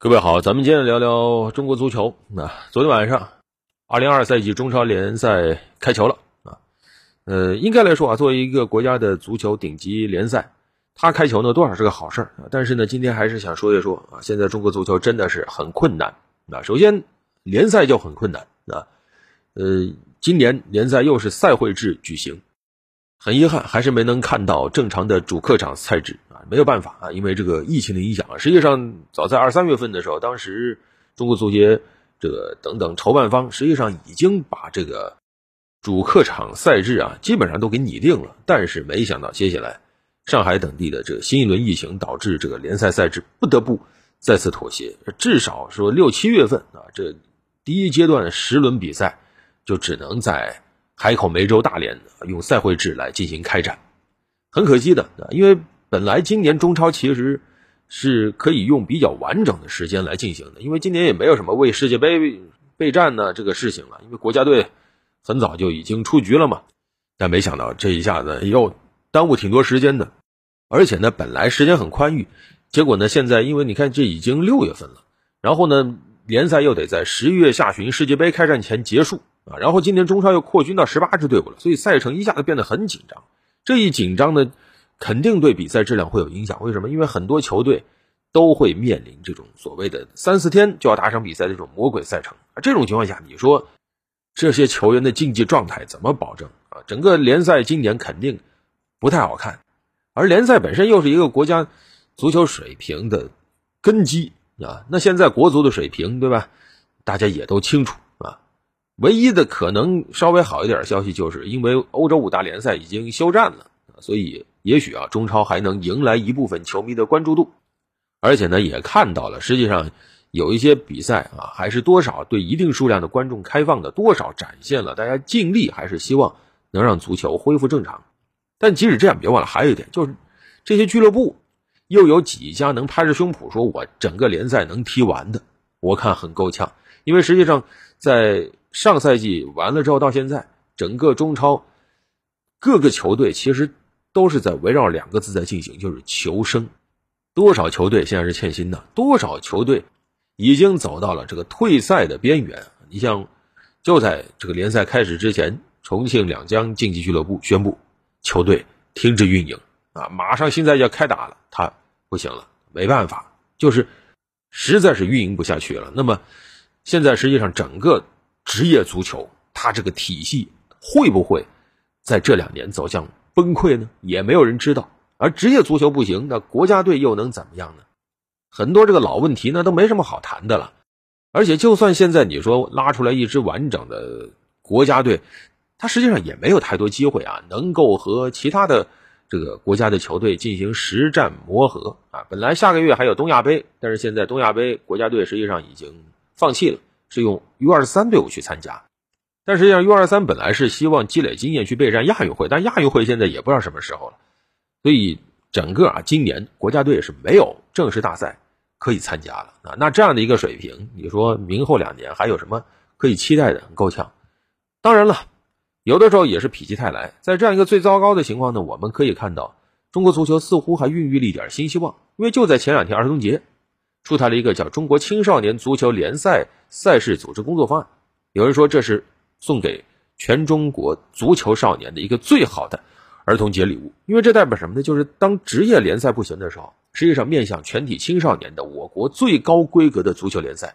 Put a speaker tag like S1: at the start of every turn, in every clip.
S1: 各位好，咱们今天聊聊中国足球。那昨天晚上，二零二赛季中超联赛开球了啊。呃，应该来说啊，作为一个国家的足球顶级联赛，它开球呢多少是个好事儿啊。但是呢，今天还是想说一说啊，现在中国足球真的是很困难啊。首先，联赛就很困难啊。呃，今年联赛又是赛会制举行，很遗憾还是没能看到正常的主客场赛制啊。没有办法啊，因为这个疫情的影响啊。实际上，早在二三月份的时候，当时中国足协这个等等筹办方实际上已经把这个主客场赛制啊基本上都给拟定了。但是没想到，接下来上海等地的这个新一轮疫情导致这个联赛赛制不得不再次妥协。至少说六七月份啊，这第一阶段十轮比赛就只能在海口、梅州、大连用赛会制来进行开展。很可惜的，因为。本来今年中超其实是可以用比较完整的时间来进行的，因为今年也没有什么为世界杯备战呢这个事情了，因为国家队很早就已经出局了嘛。但没想到这一下子又耽误挺多时间的，而且呢本来时间很宽裕，结果呢现在因为你看这已经六月份了，然后呢联赛又得在十一月下旬世界杯开战前结束啊，然后今年中超又扩军到十八支队伍了，所以赛程一下子变得很紧张。这一紧张呢。肯定对比赛质量会有影响。为什么？因为很多球队都会面临这种所谓的三四天就要打场比赛的这种魔鬼赛程。这种情况下，你说这些球员的竞技状态怎么保证啊？整个联赛今年肯定不太好看。而联赛本身又是一个国家足球水平的根基啊。那现在国足的水平，对吧？大家也都清楚。唯一的可能稍微好一点的消息，就是因为欧洲五大联赛已经休战了，所以。也许啊，中超还能迎来一部分球迷的关注度，而且呢，也看到了，实际上有一些比赛啊，还是多少对一定数量的观众开放的，多少展现了大家尽力还是希望能让足球恢复正常。但即使这样，别忘了还有一点，就是这些俱乐部又有几家能拍着胸脯说我整个联赛能踢完的？我看很够呛，因为实际上在上赛季完了之后到现在，整个中超各个球队其实。都是在围绕两个字在进行，就是求生。多少球队现在是欠薪的？多少球队已经走到了这个退赛的边缘？你像，就在这个联赛开始之前，重庆两江竞技俱乐部宣布球队停止运营啊，马上新赛季要开打了，他不行了，没办法，就是实在是运营不下去了。那么，现在实际上整个职业足球，它这个体系会不会在这两年走向？崩溃呢，也没有人知道。而职业足球不行，那国家队又能怎么样呢？很多这个老问题呢，都没什么好谈的了。而且，就算现在你说拉出来一支完整的国家队，他实际上也没有太多机会啊，能够和其他的这个国家的球队进行实战磨合啊。本来下个月还有东亚杯，但是现在东亚杯国家队实际上已经放弃了，是用 U 二三队伍去参加。但实际上，U 二三本来是希望积累经验去备战亚运会，但亚运会现在也不知道什么时候了，所以整个啊，今年国家队是没有正式大赛可以参加了啊。那这样的一个水平，你说明后两年还有什么可以期待的？够呛。当然了，有的时候也是否极泰来。在这样一个最糟糕的情况呢，我们可以看到中国足球似乎还孕育了一点新希望，因为就在前两天儿童节，出台了一个叫《中国青少年足球联赛赛事组织工作方案》，有人说这是。送给全中国足球少年的一个最好的儿童节礼物，因为这代表什么呢？就是当职业联赛不行的时候，实际上面向全体青少年的我国最高规格的足球联赛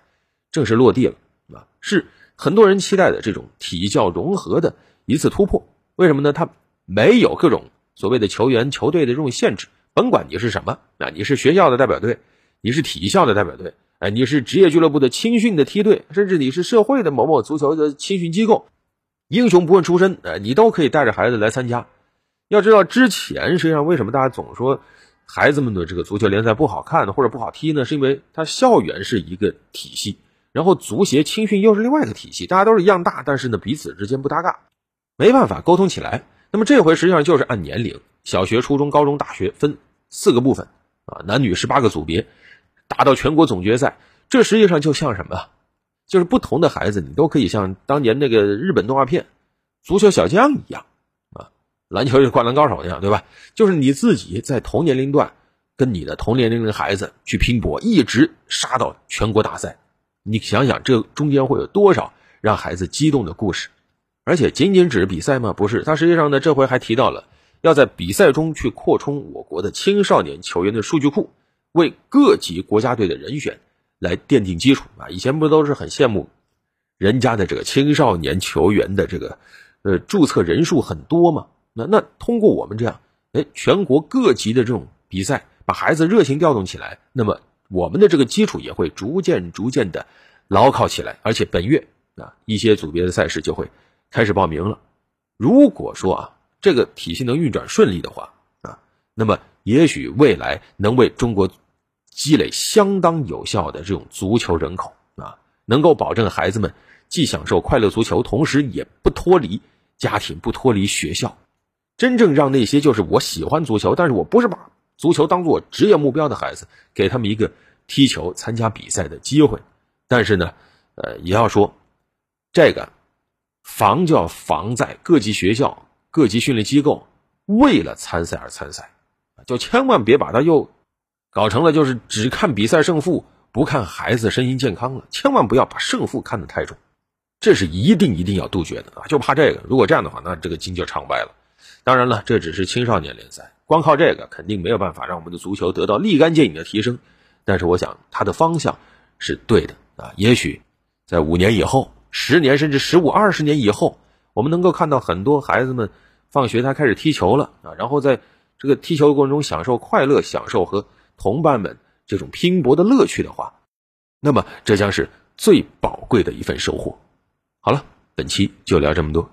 S1: 正式落地了，啊，是很多人期待的这种体教融合的一次突破。为什么呢？它没有各种所谓的球员、球队的这种限制，甭管你是什么，啊，你是学校的代表队，你是体校的代表队。哎，你是职业俱乐部的青训的梯队，甚至你是社会的某某足球的青训机构，英雄不问出身，哎，你都可以带着孩子来参加。要知道，之前实际上为什么大家总说孩子们的这个足球联赛不好看呢，或者不好踢呢？是因为他校园是一个体系，然后足协青训又是另外一个体系，大家都是一样大，但是呢彼此之间不搭嘎，没办法沟通起来。那么这回实际上就是按年龄，小学、初中、高中、大学分四个部分啊，男女十八个组别。打到全国总决赛，这实际上就像什么？就是不同的孩子，你都可以像当年那个日本动画片《足球小将》一样啊，篮球是灌篮高手一样，对吧？就是你自己在同年龄段跟你的同年龄的孩子去拼搏，一直杀到全国大赛。你想想，这中间会有多少让孩子激动的故事？而且仅仅只是比赛吗？不是，他实际上呢，这回还提到了要在比赛中去扩充我国的青少年球员的数据库，为各级国家队的人选来奠定基础啊！以前不都是很羡慕人家的这个青少年球员的这个呃注册人数很多吗？那那通过我们这样，哎，全国各级的这种比赛，把孩子热情调动起来，那么我们的这个基础也会逐渐逐渐的牢靠起来，而且本月啊一些组别的赛事就会。开始报名了。如果说啊，这个体系能运转顺利的话啊，那么也许未来能为中国积累相当有效的这种足球人口啊，能够保证孩子们既享受快乐足球，同时也不脱离家庭，不脱离学校，真正让那些就是我喜欢足球，但是我不是把足球当做职业目标的孩子，给他们一个踢球、参加比赛的机会。但是呢，呃，也要说这个。防就要防在各级学校、各级训练机构为了参赛而参赛，就千万别把它又搞成了就是只看比赛胜负，不看孩子身心健康了。千万不要把胜负看得太重，这是一定一定要杜绝的啊！就怕这个，如果这样的话，那这个金就唱歪了。当然了，这只是青少年联赛，光靠这个肯定没有办法让我们的足球得到立竿见影的提升。但是我想它的方向是对的啊！也许在五年以后。十年甚至十五二十年以后，我们能够看到很多孩子们放学他开始踢球了啊，然后在这个踢球的过程中享受快乐，享受和同伴们这种拼搏的乐趣的话，那么这将是最宝贵的一份收获。好了，本期就聊这么多。